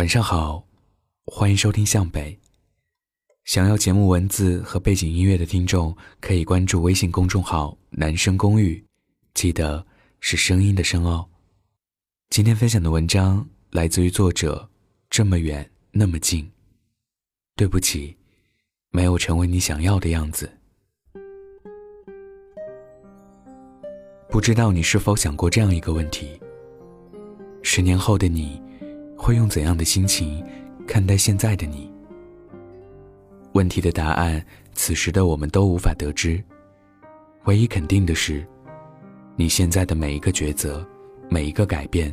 晚上好，欢迎收听向北。想要节目文字和背景音乐的听众，可以关注微信公众号“男生公寓”，记得是声音的声哦。今天分享的文章来自于作者这么远那么近。对不起，没有成为你想要的样子。不知道你是否想过这样一个问题：十年后的你，会用怎样的心情看待现在的你？问题的答案，此时的我们都无法得知。唯一肯定的是，你现在的每一个抉择，每一个改变，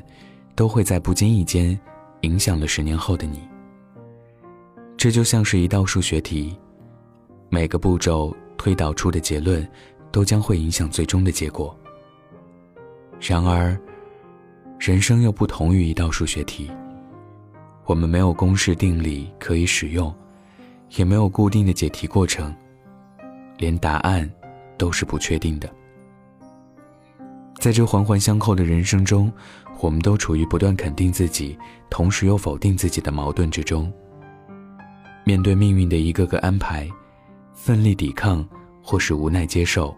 都会在不经意间影响了十年后的你。这就像是一道数学题，每个步骤推导出的结论，都将会影响最终的结果。然而，人生又不同于一道数学题。我们没有公式定理可以使用，也没有固定的解题过程，连答案都是不确定的。在这环环相扣的人生中，我们都处于不断肯定自己，同时又否定自己的矛盾之中。面对命运的一个个安排，奋力抵抗，或是无奈接受。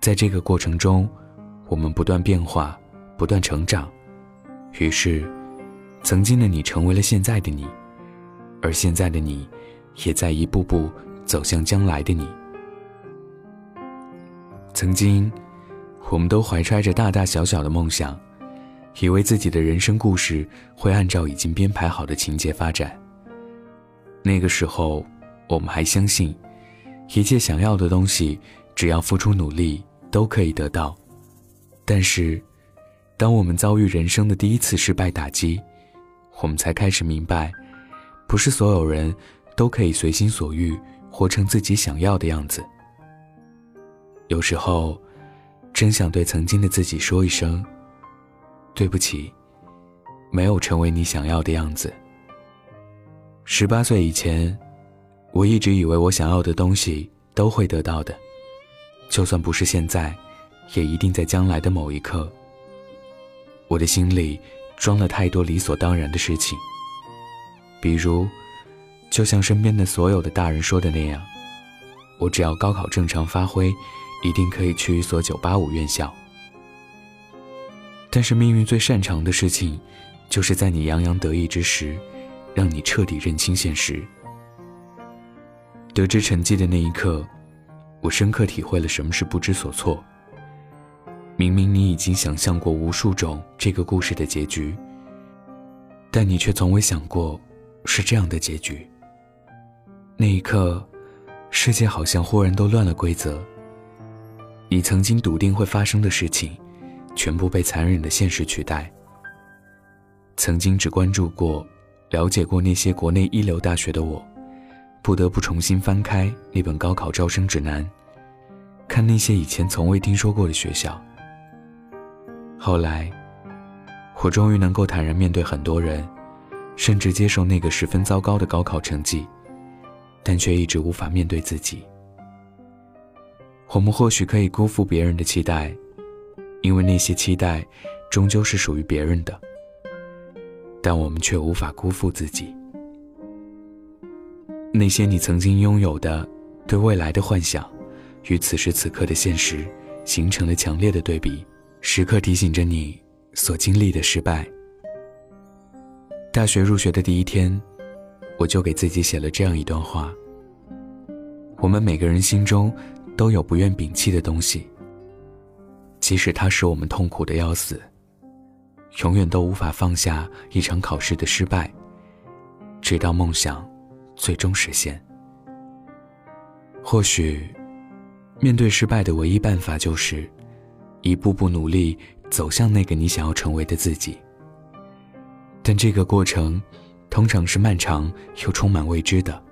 在这个过程中，我们不断变化，不断成长，于是，曾经的你成为了现在的你，而现在的你，也在一步步走向将来的你。曾经，我们都怀揣着大大小小的梦想，以为自己的人生故事会按照已经编排好的情节发展。那个时候，我们还相信，一切想要的东西，只要付出努力，都可以得到。但是，当我们遭遇人生的第一次失败打击，我们才开始明白，不是所有人都可以随心所欲活成自己想要的样子。有时候，真想对曾经的自己说一声：“对不起，没有成为你想要的样子。”十八岁以前，我一直以为我想要的东西都会得到的，就算不是现在。也一定在将来的某一刻。我的心里装了太多理所当然的事情，比如，就像身边的所有的大人说的那样，我只要高考正常发挥，一定可以去一所985院校。但是命运最擅长的事情，就是在你洋洋得意之时，让你彻底认清现实。得知成绩的那一刻，我深刻体会了什么是不知所措。明明你已经想象过无数种这个故事的结局，但你却从未想过是这样的结局。那一刻，世界好像忽然都乱了规则。你曾经笃定会发生的事情，全部被残忍的现实取代。曾经只关注过、了解过那些国内一流大学的我，不得不重新翻开那本高考招生指南，看那些以前从未听说过的学校。后来，我终于能够坦然面对很多人，甚至接受那个十分糟糕的高考成绩，但却一直无法面对自己。我们或许可以辜负别人的期待，因为那些期待终究是属于别人的，但我们却无法辜负自己。那些你曾经拥有的对未来的幻想，与此时此刻的现实形成了强烈的对比。时刻提醒着你所经历的失败。大学入学的第一天，我就给自己写了这样一段话：我们每个人心中都有不愿摒弃的东西，即使它使我们痛苦的要死，永远都无法放下一场考试的失败，直到梦想最终实现。或许，面对失败的唯一办法就是。一步步努力走向那个你想要成为的自己，但这个过程通常是漫长又充满未知的。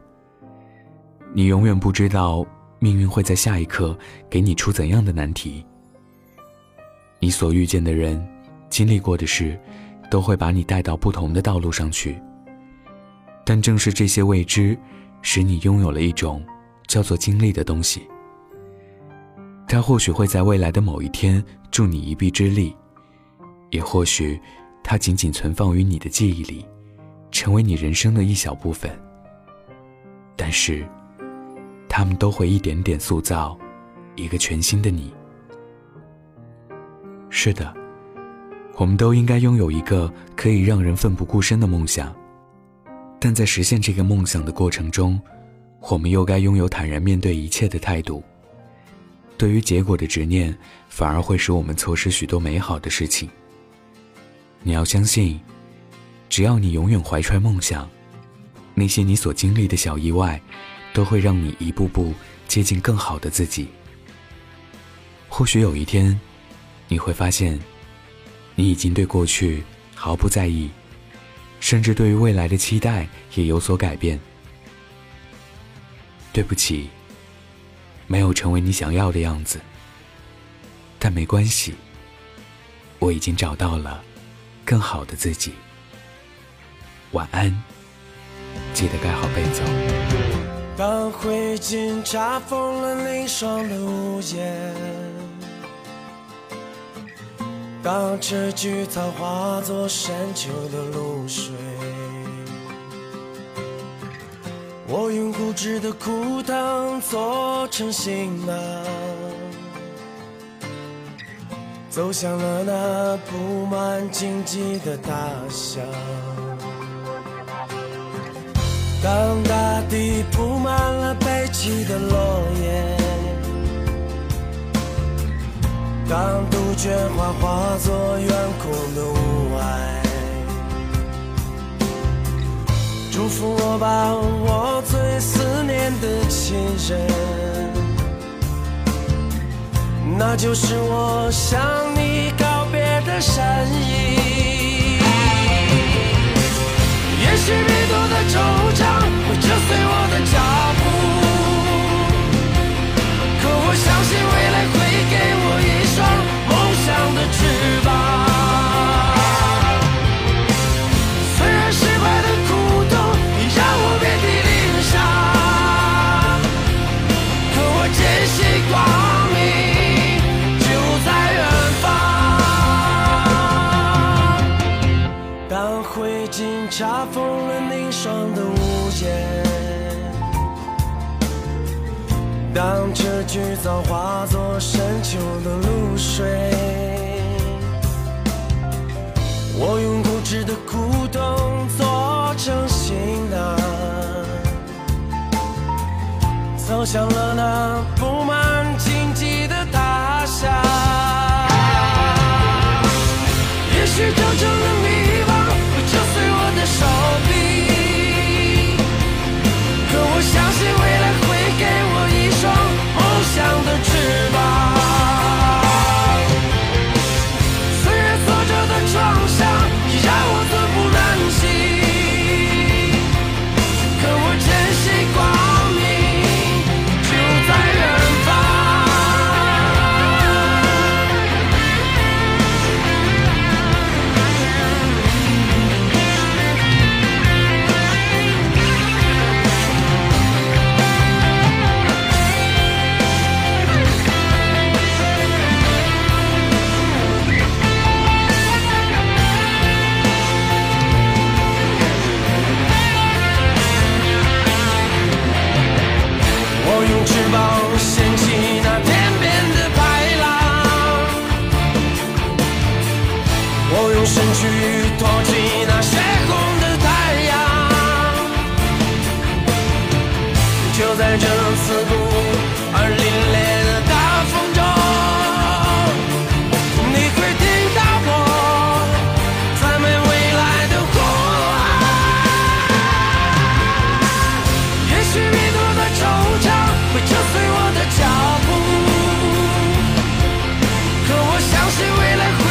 你永远不知道命运会在下一刻给你出怎样的难题。你所遇见的人、经历过的事，都会把你带到不同的道路上去。但正是这些未知，使你拥有了一种叫做经历的东西。它或许会在未来的某一天助你一臂之力，也或许它仅仅存放于你的记忆里，成为你人生的一小部分，但是，他们都会一点点塑造一个全新的你。是的，我们都应该拥有一个可以让人奋不顾身的梦想，但在实现这个梦想的过程中，我们又该拥有坦然面对一切的态度。对于结果的执念，反而会使我们错失许多美好的事情。你要相信。只要你永远怀揣梦想，那些你所经历的小意外，都会让你一步步接近更好的自己。或许有一天，你会发现，你已经对过去毫不在意，甚至对于未来的期待也有所改变。对不起，没有成为你想要的样子，但没关系，我已经找到了更好的自己。晚安，记得盖好被子。当灰烬查封了凝霜的屋檐，当这菊草化作深秋的露水，我用固执的枯藤做成行囊，走向了那布满荆棘的大象。当大地铺满了悲泣的落叶，当杜鹃花化作远空的雾霭，祝福我吧，我最思念的亲人，那就是我向你告别的身影。也许迷途的惆怅会折碎我的脚步，可我相信未来会恰逢了凝霜的午夜，当这菊草化作深秋的露水，我用固执的枯藤做成行囊，走向了那布满荆棘的他乡。是为了